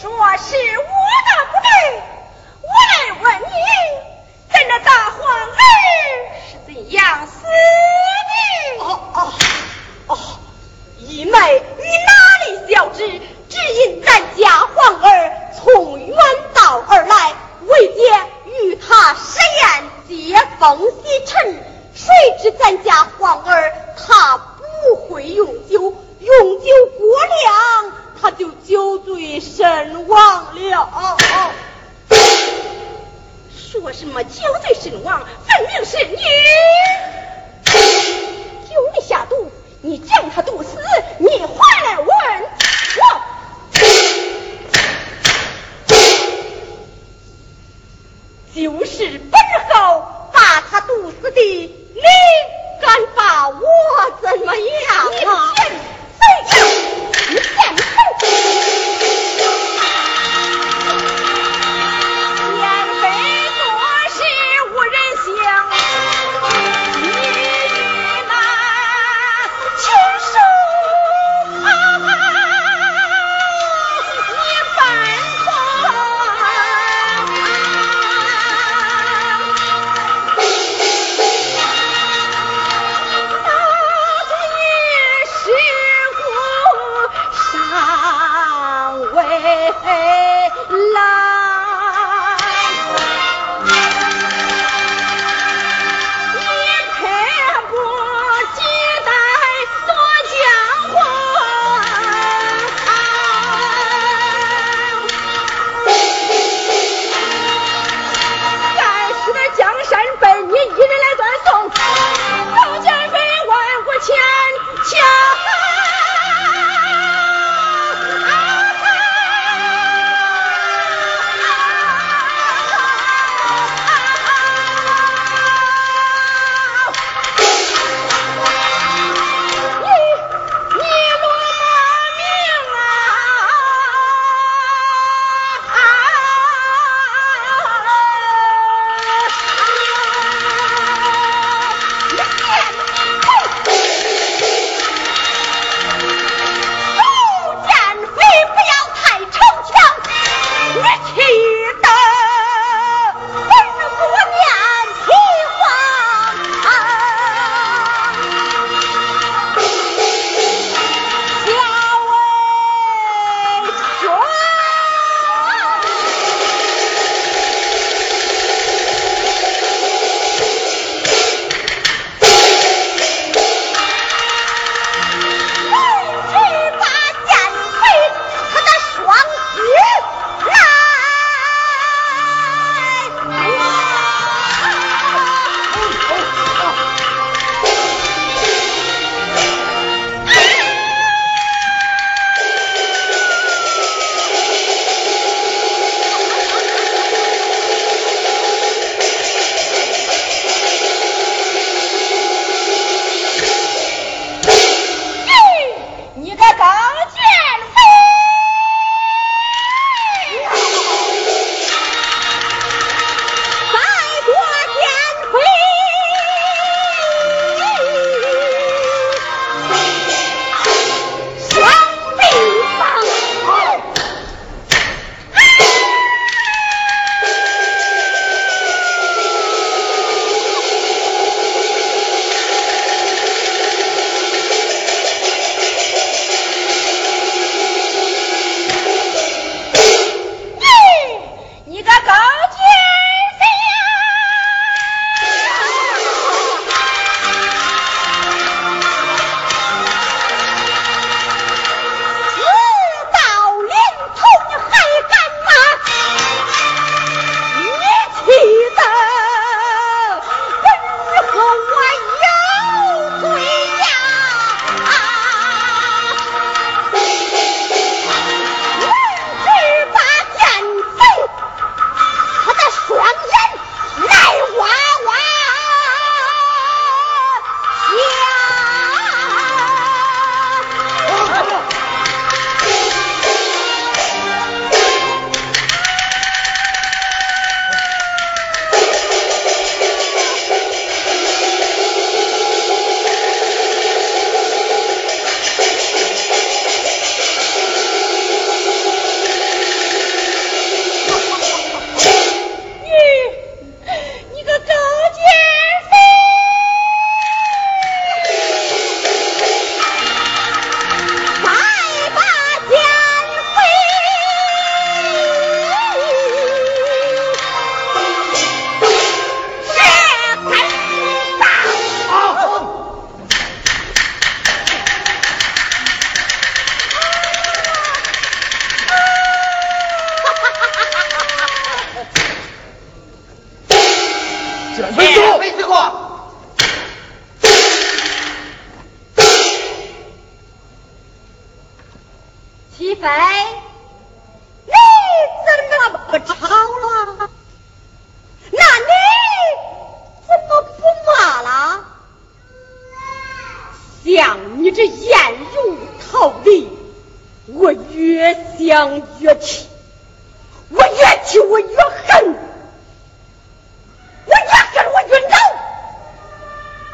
说是我的不对，我来问你，咱这大皇儿是怎样死的？哦哦哦，姨妹，你哪里晓知？只因咱家皇儿从远道而来，为姐与他设宴接风洗尘，谁知咱家么酒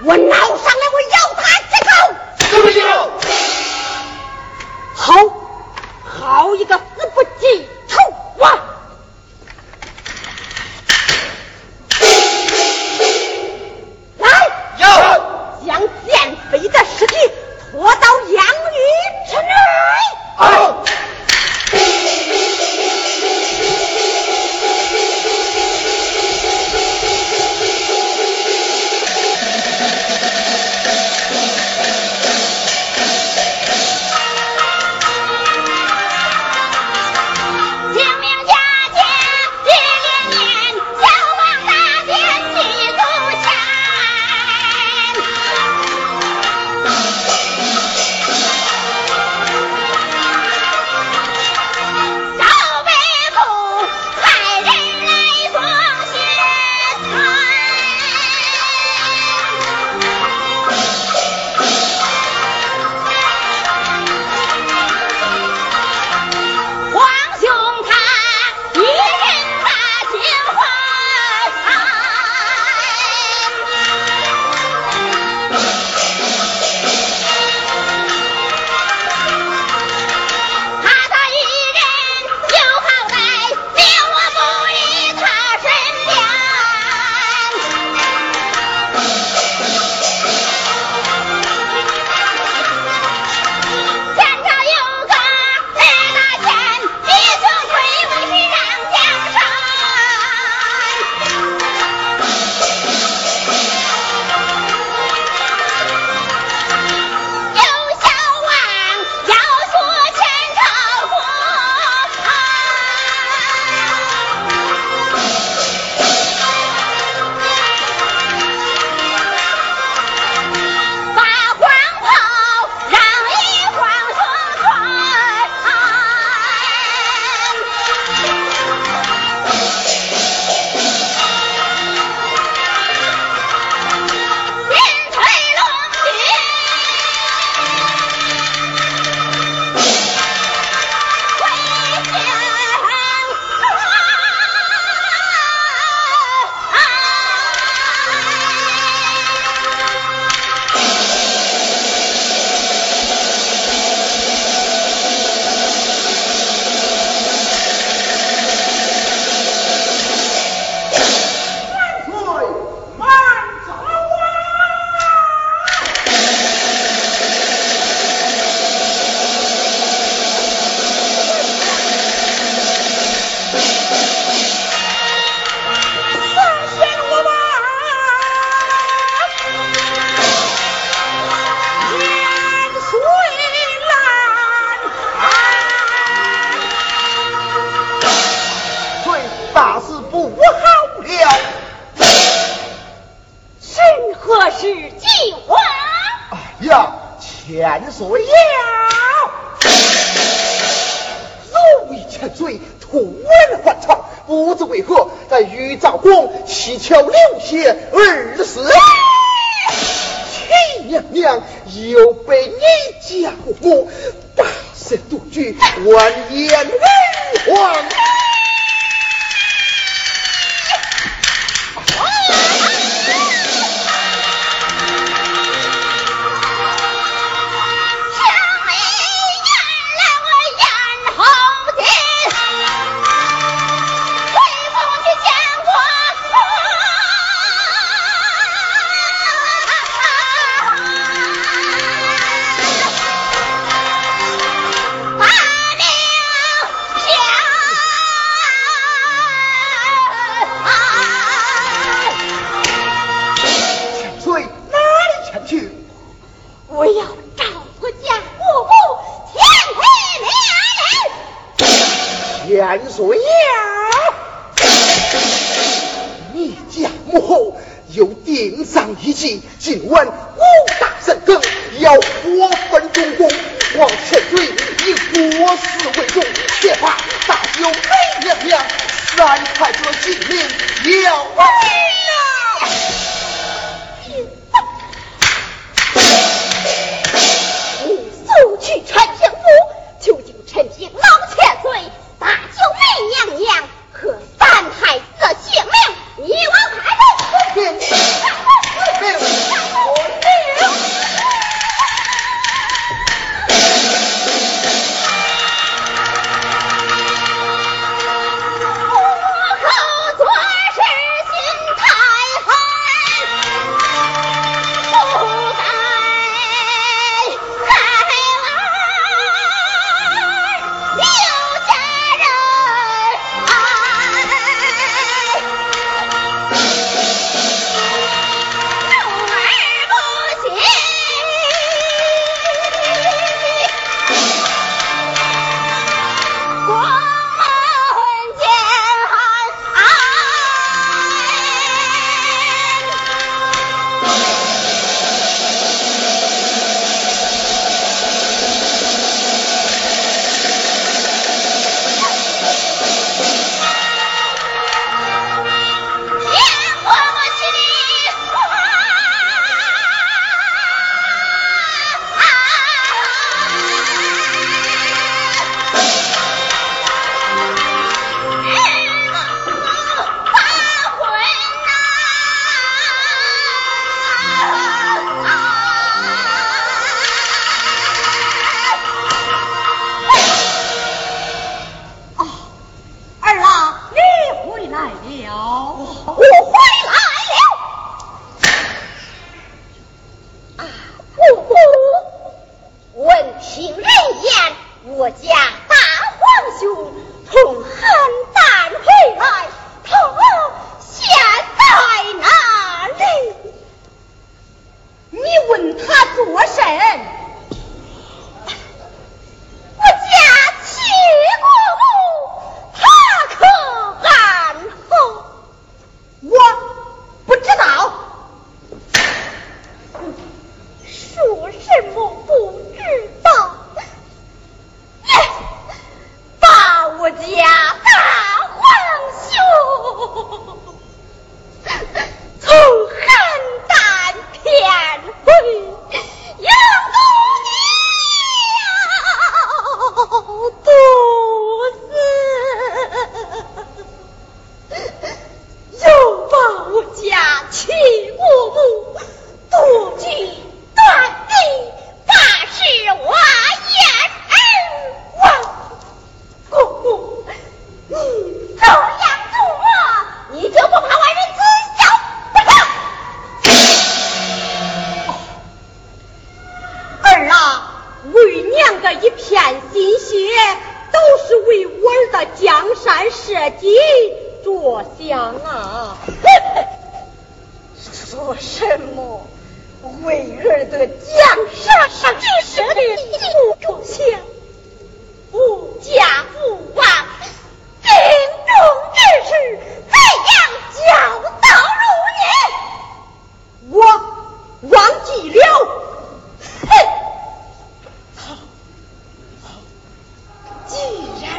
我敢说要？你家母后又定上一计，今晚五大神更要火焚中宫，王千岁以国事为重，别怕大舅母娘娘，三太子性命要。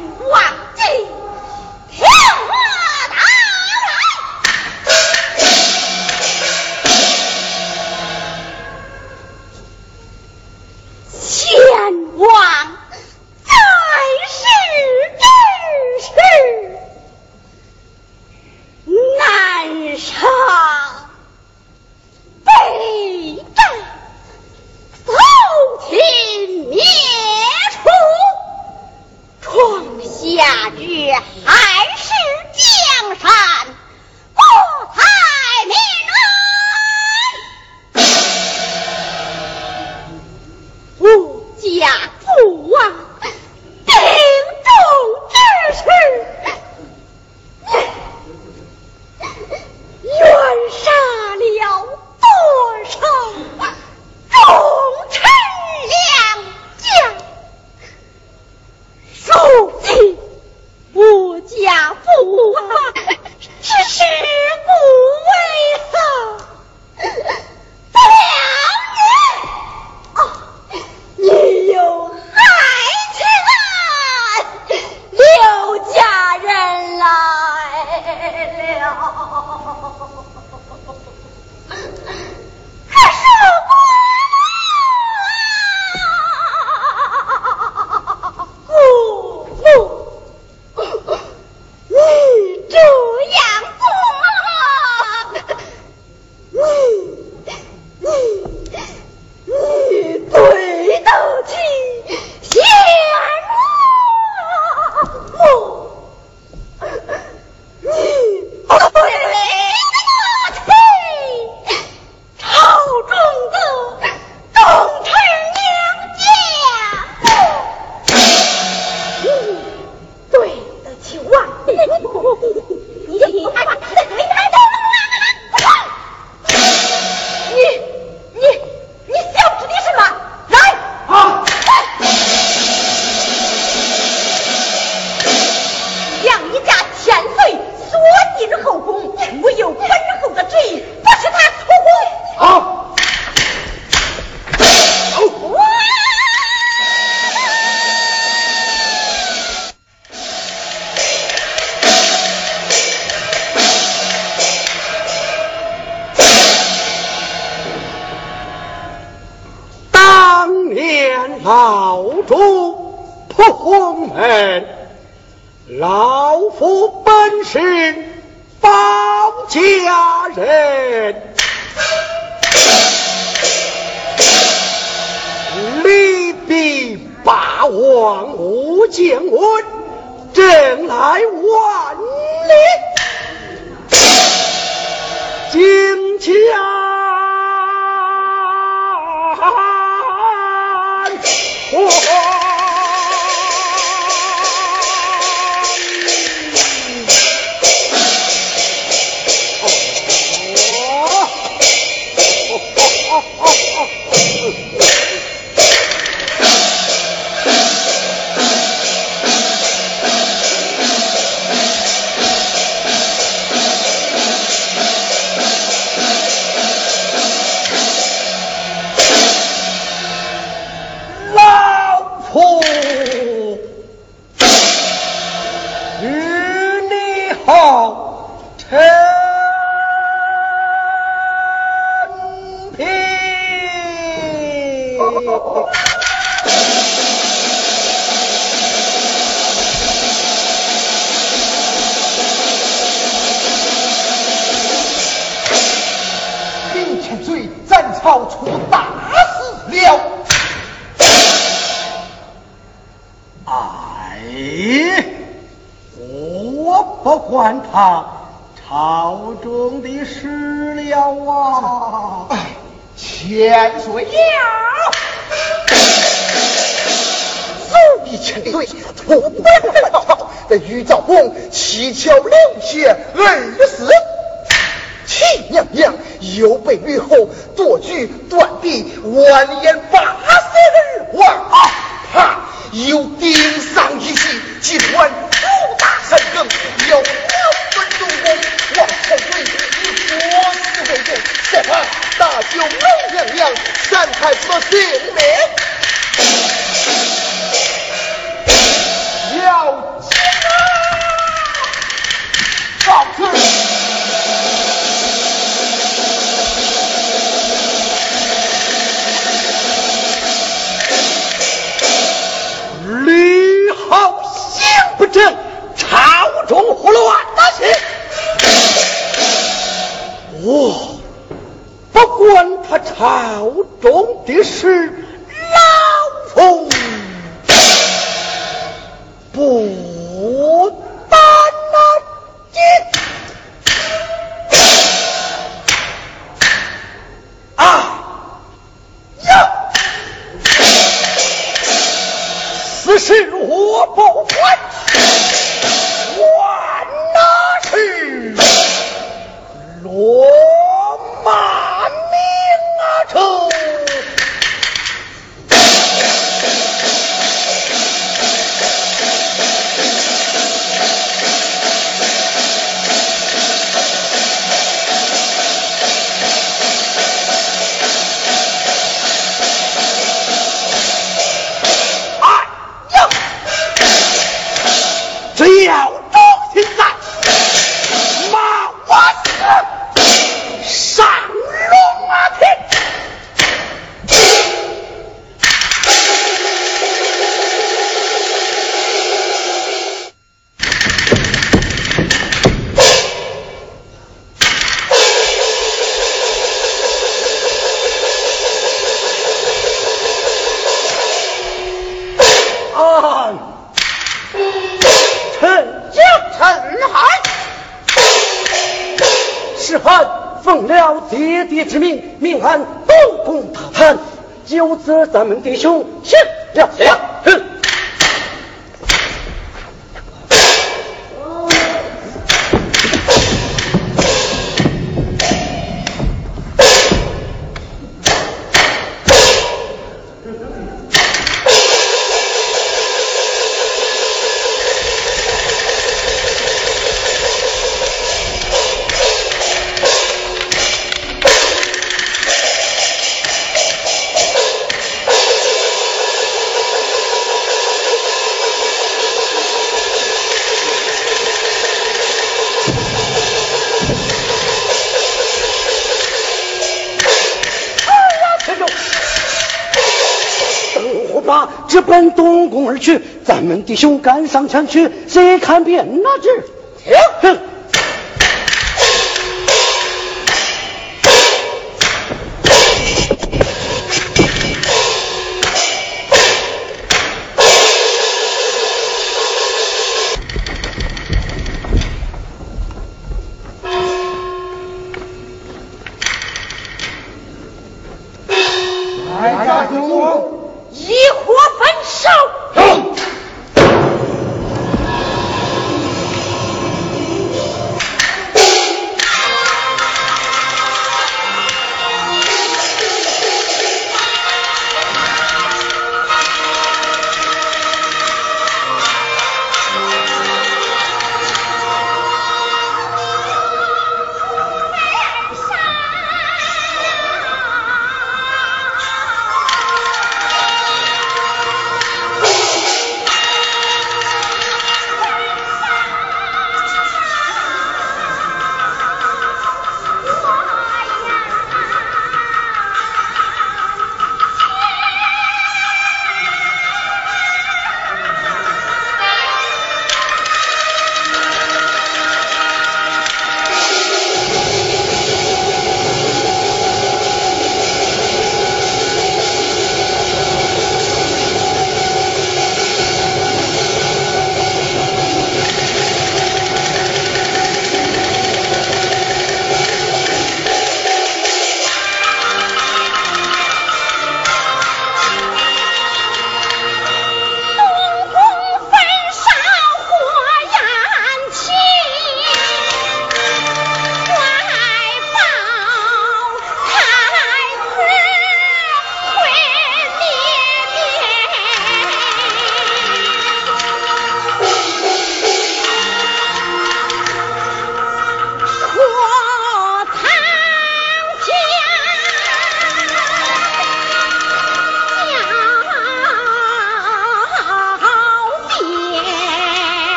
and what? 我管他朝中的事了啊？千岁呀走一千岁从不会好这玉兆公七窍流血而死气娘娘又被吕后夺去断臂万年八十万啊。啪又丁上一系集团有我万分钟望皇上归隐于佛寺中且大舅老娘娘三太子姓性要紧啊！放肆！好中的事现在，骂我死，杀。爹爹之命，命按东宫大汉，就此咱们弟兄，行了行。而去。咱们弟兄赶上前去，谁看扁那只？停！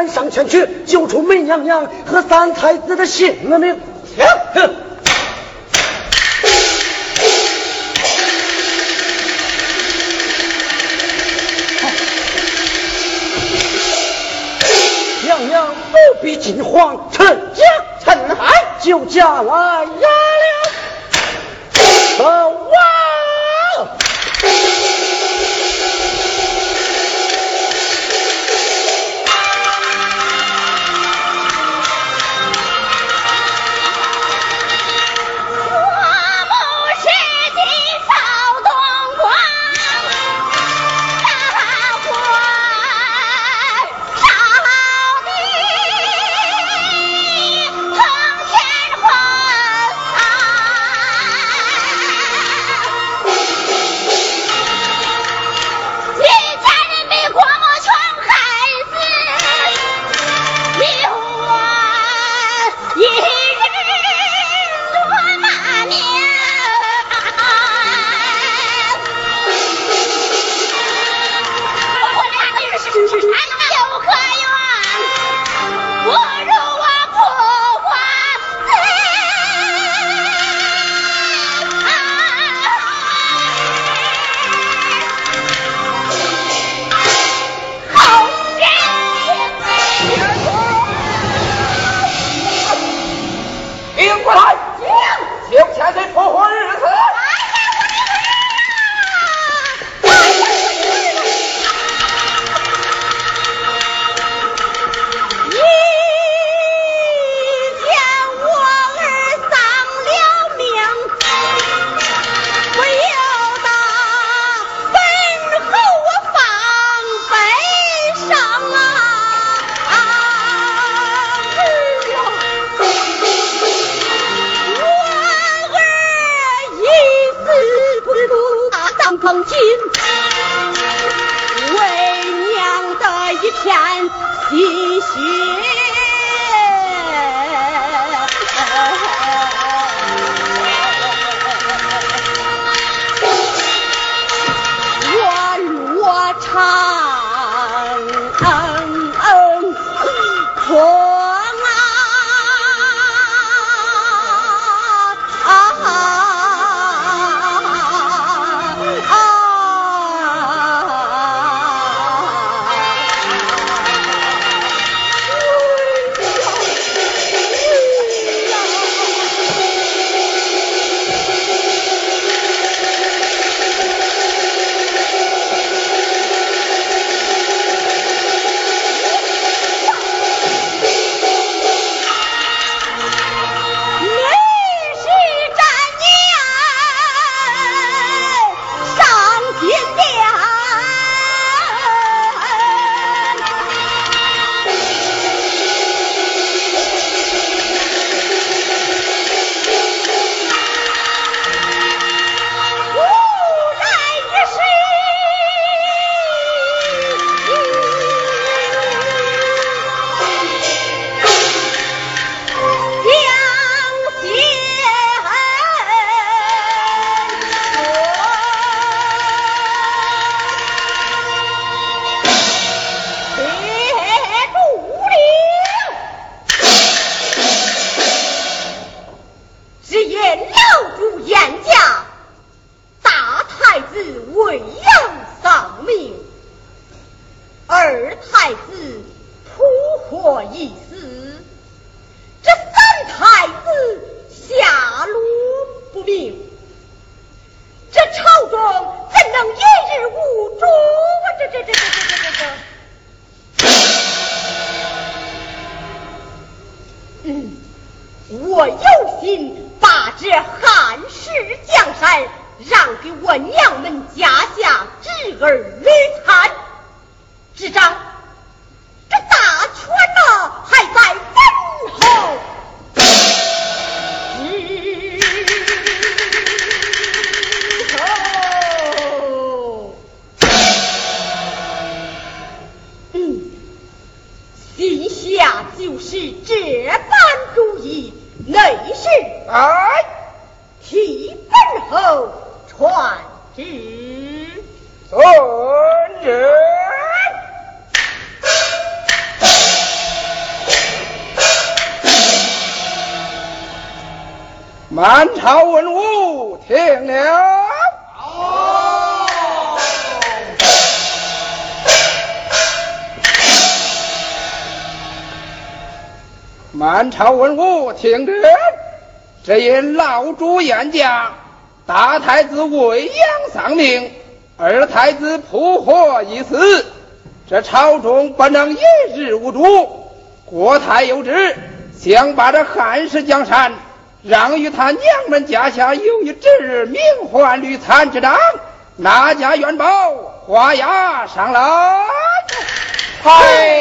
赶上前去，救出美娘娘和三太子的性命。停！娘娘不必惊慌，臣家陈海救驾来呀听着，这因老主严家，大太子未央丧命，二太子扑火已死，这朝中不能一日无主，国太有旨，想把这汉室江山。让与他娘们家下有一侄名唤吕参之长，哪家元宝花押上来？嗨！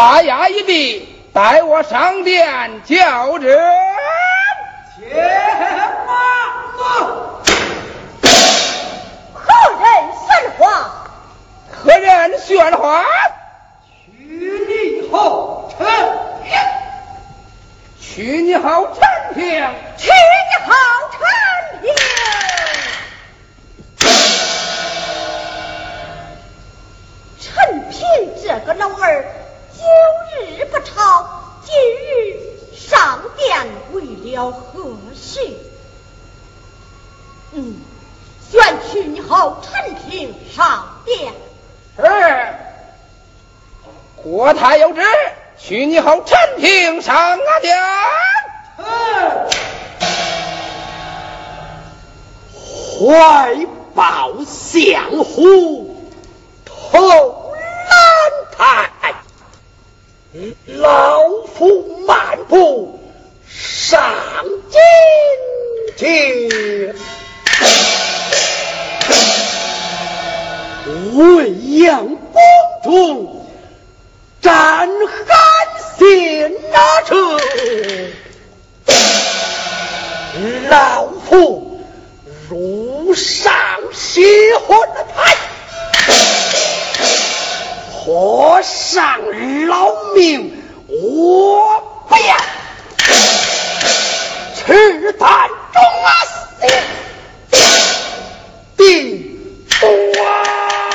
画押一笔，待我上殿叫人。前马何人宣话？何人宣话？许你好陈平，许你好陈平，许你好陈平。陈平这个老儿。为了何事？嗯，选取你好陈平上殿。是。国太有旨，取你好陈平上殿。怀抱相虎，头蓝台。老夫漫步上金庭，未央宫中战寒心那处，老夫如上西魂台。和尚劳命，我不要，赤胆忠心，定啊。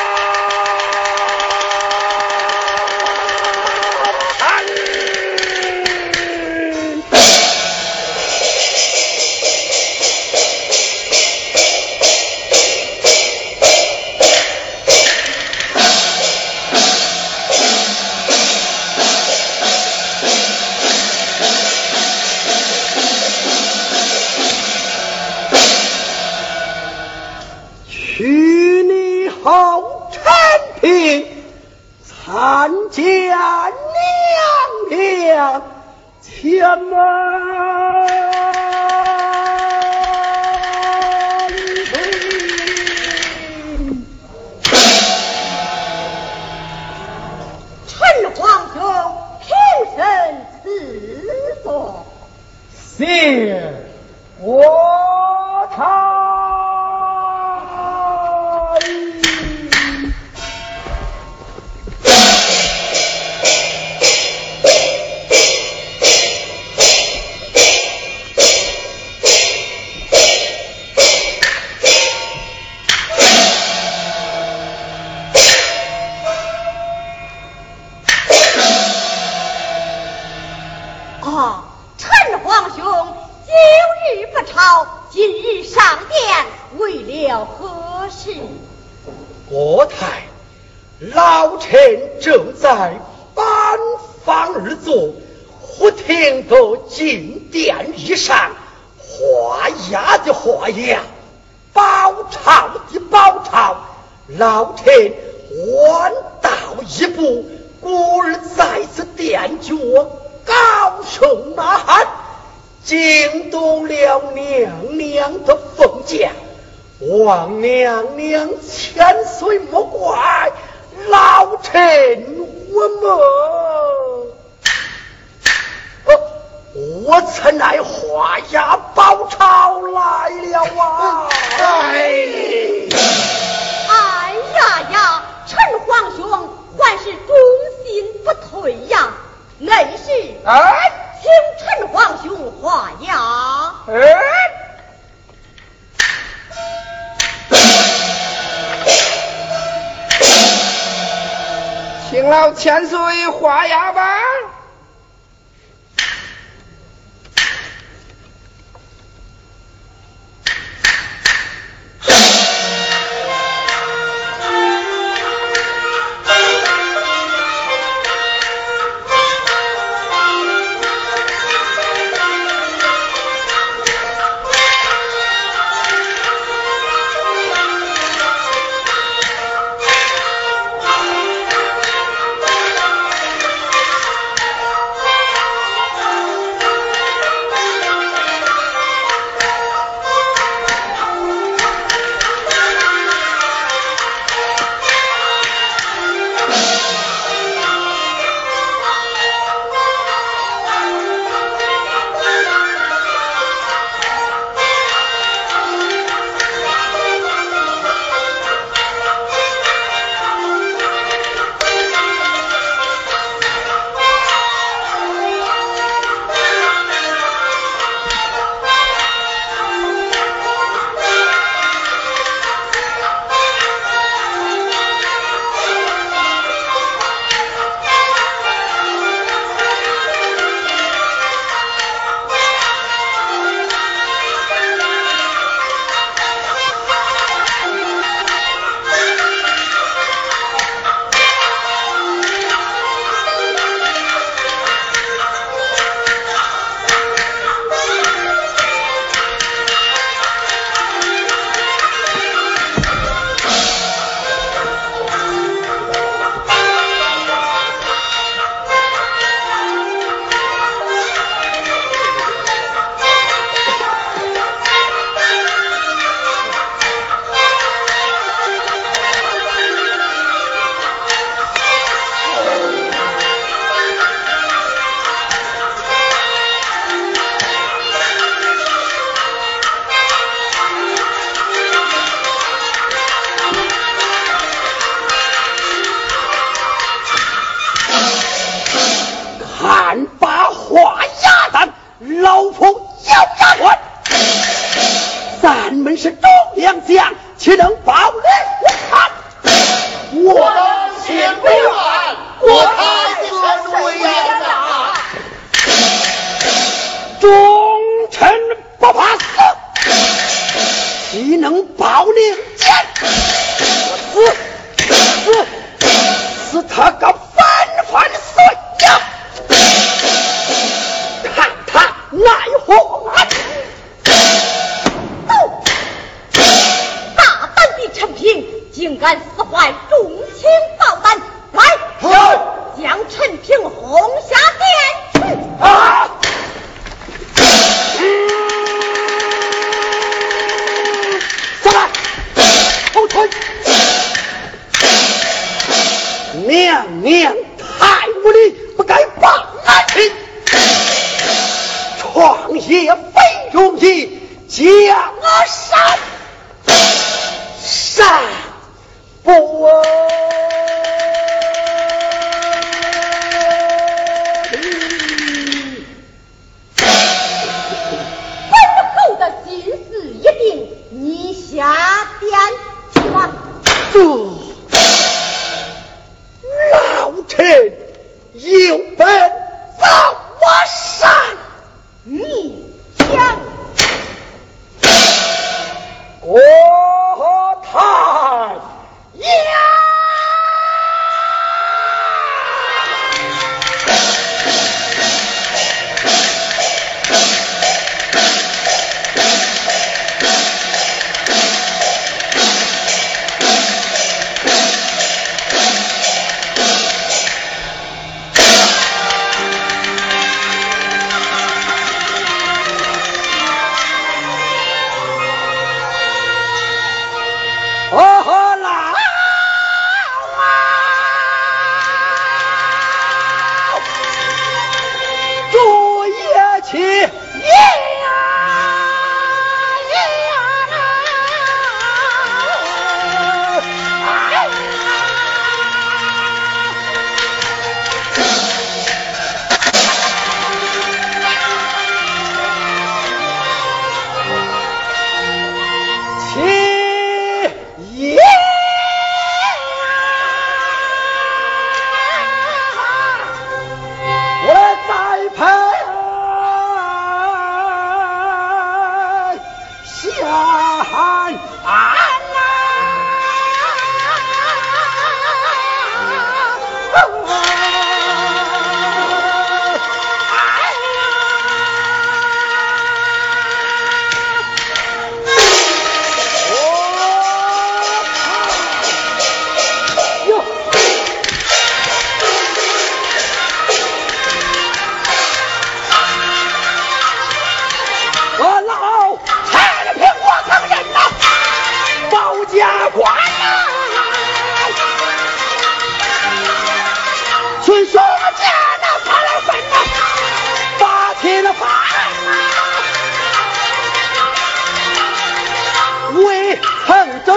千岁花压弯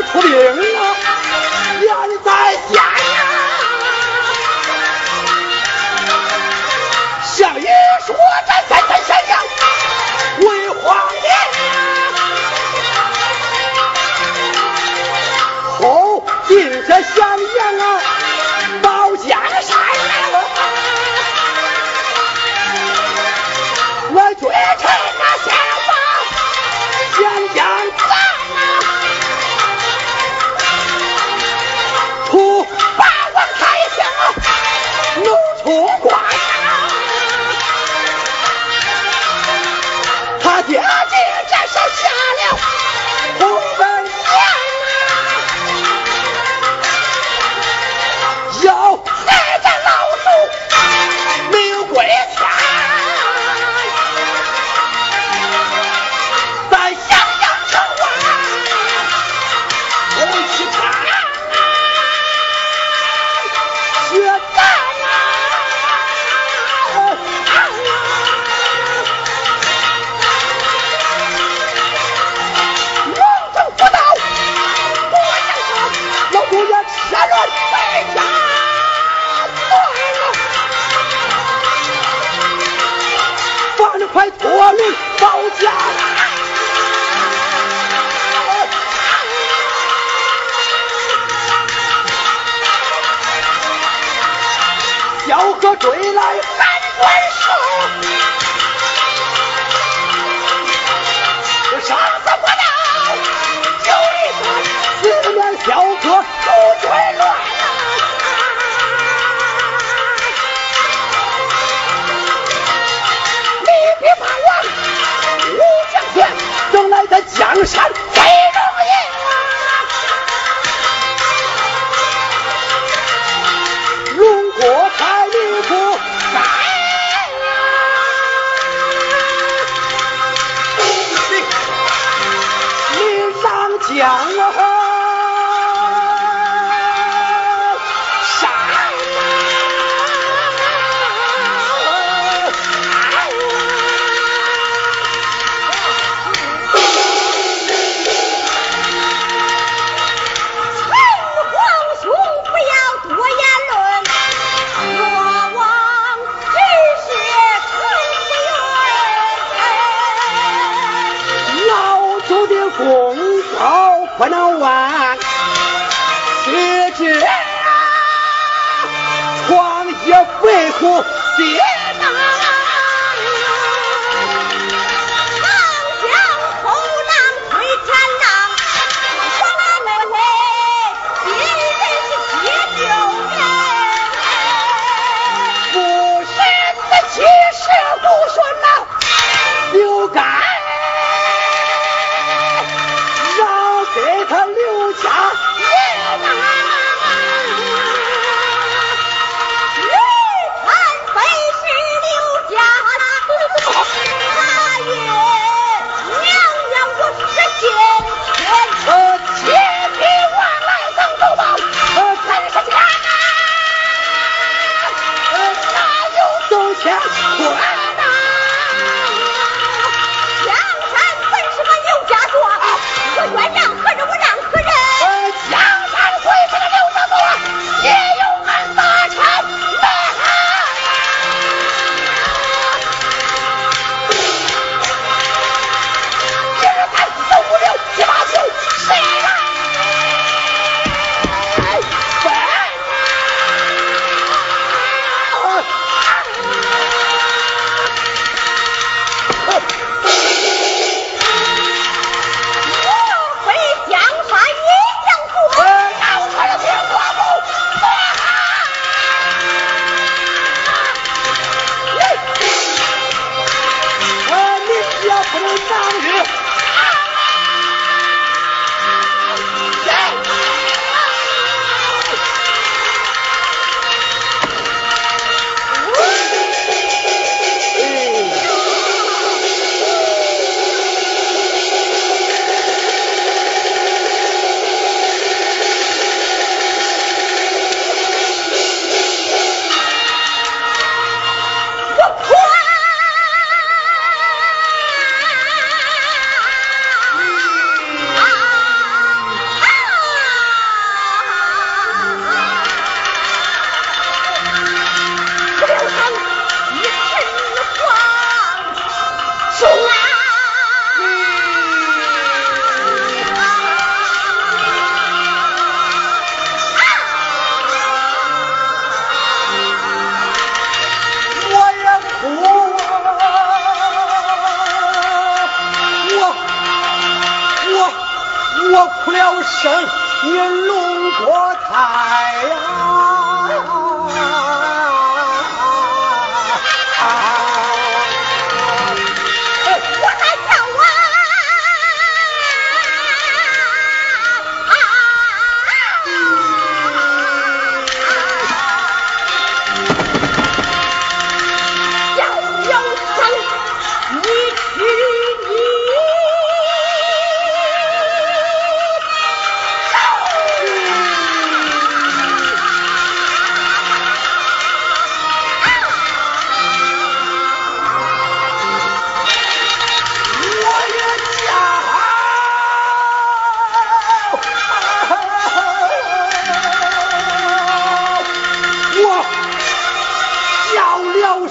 出名了。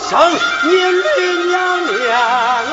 成年女娘娘啊。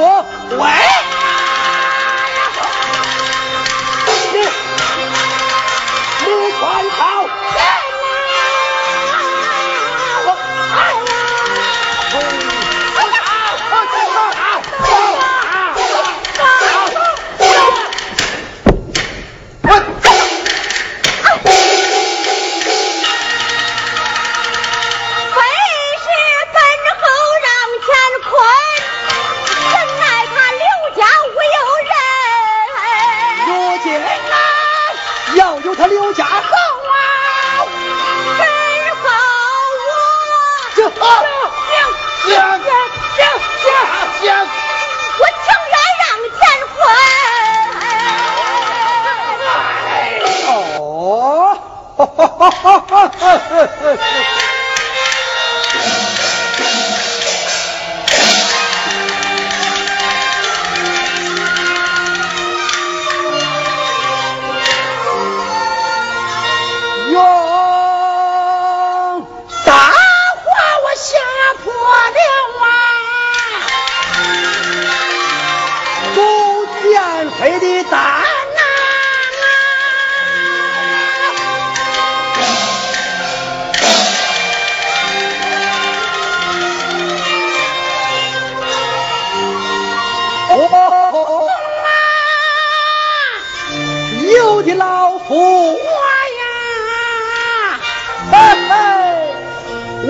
喂！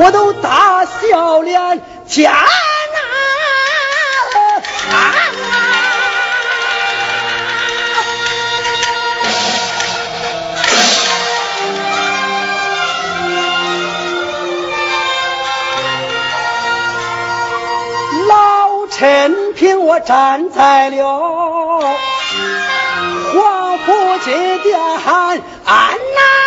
我都大笑脸，天哪！老臣凭我站在了皇甫金殿安呐。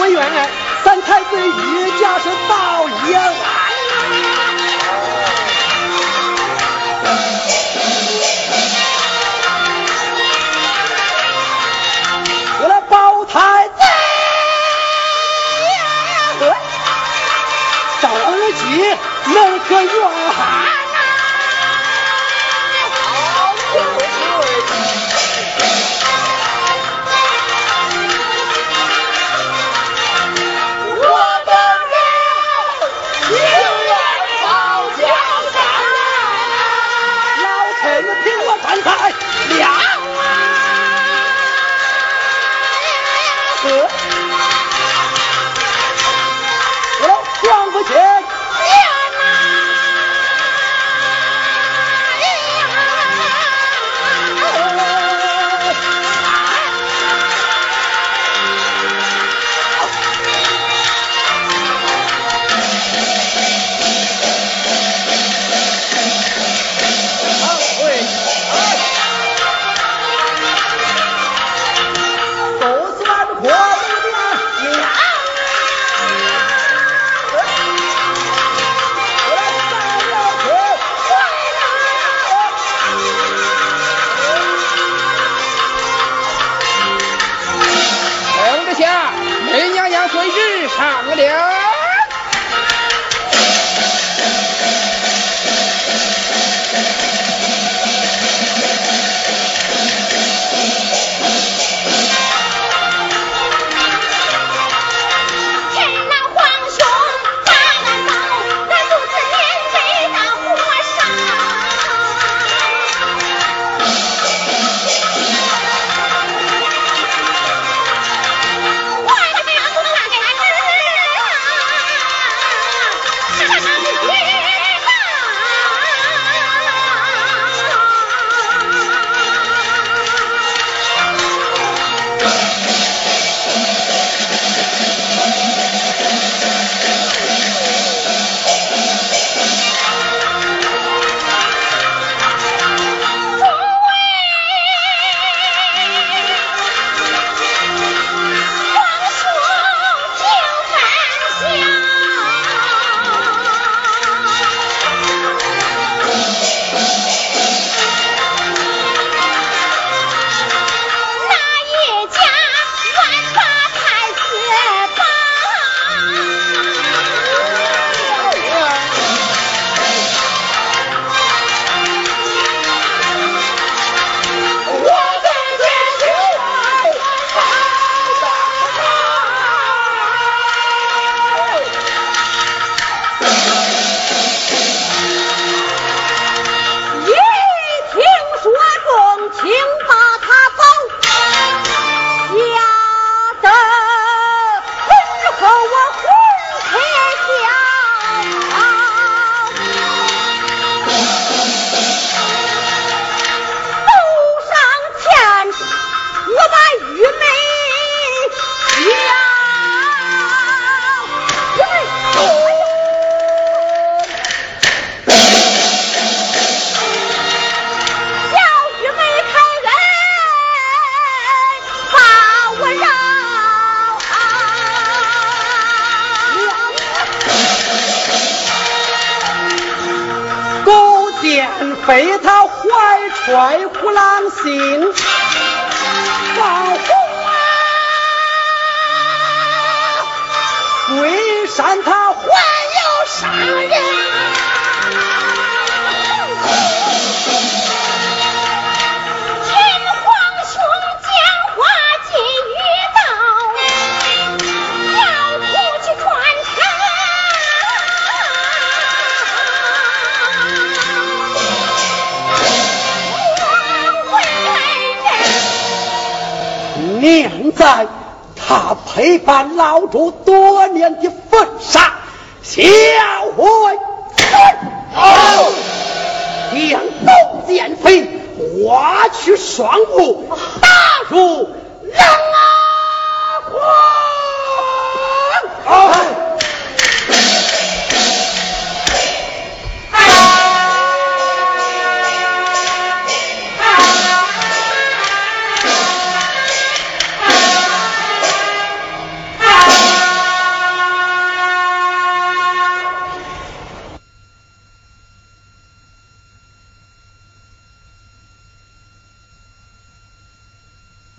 我的婚愿，三太子御驾是到夜晚。我来保太子，赵二姬能可愿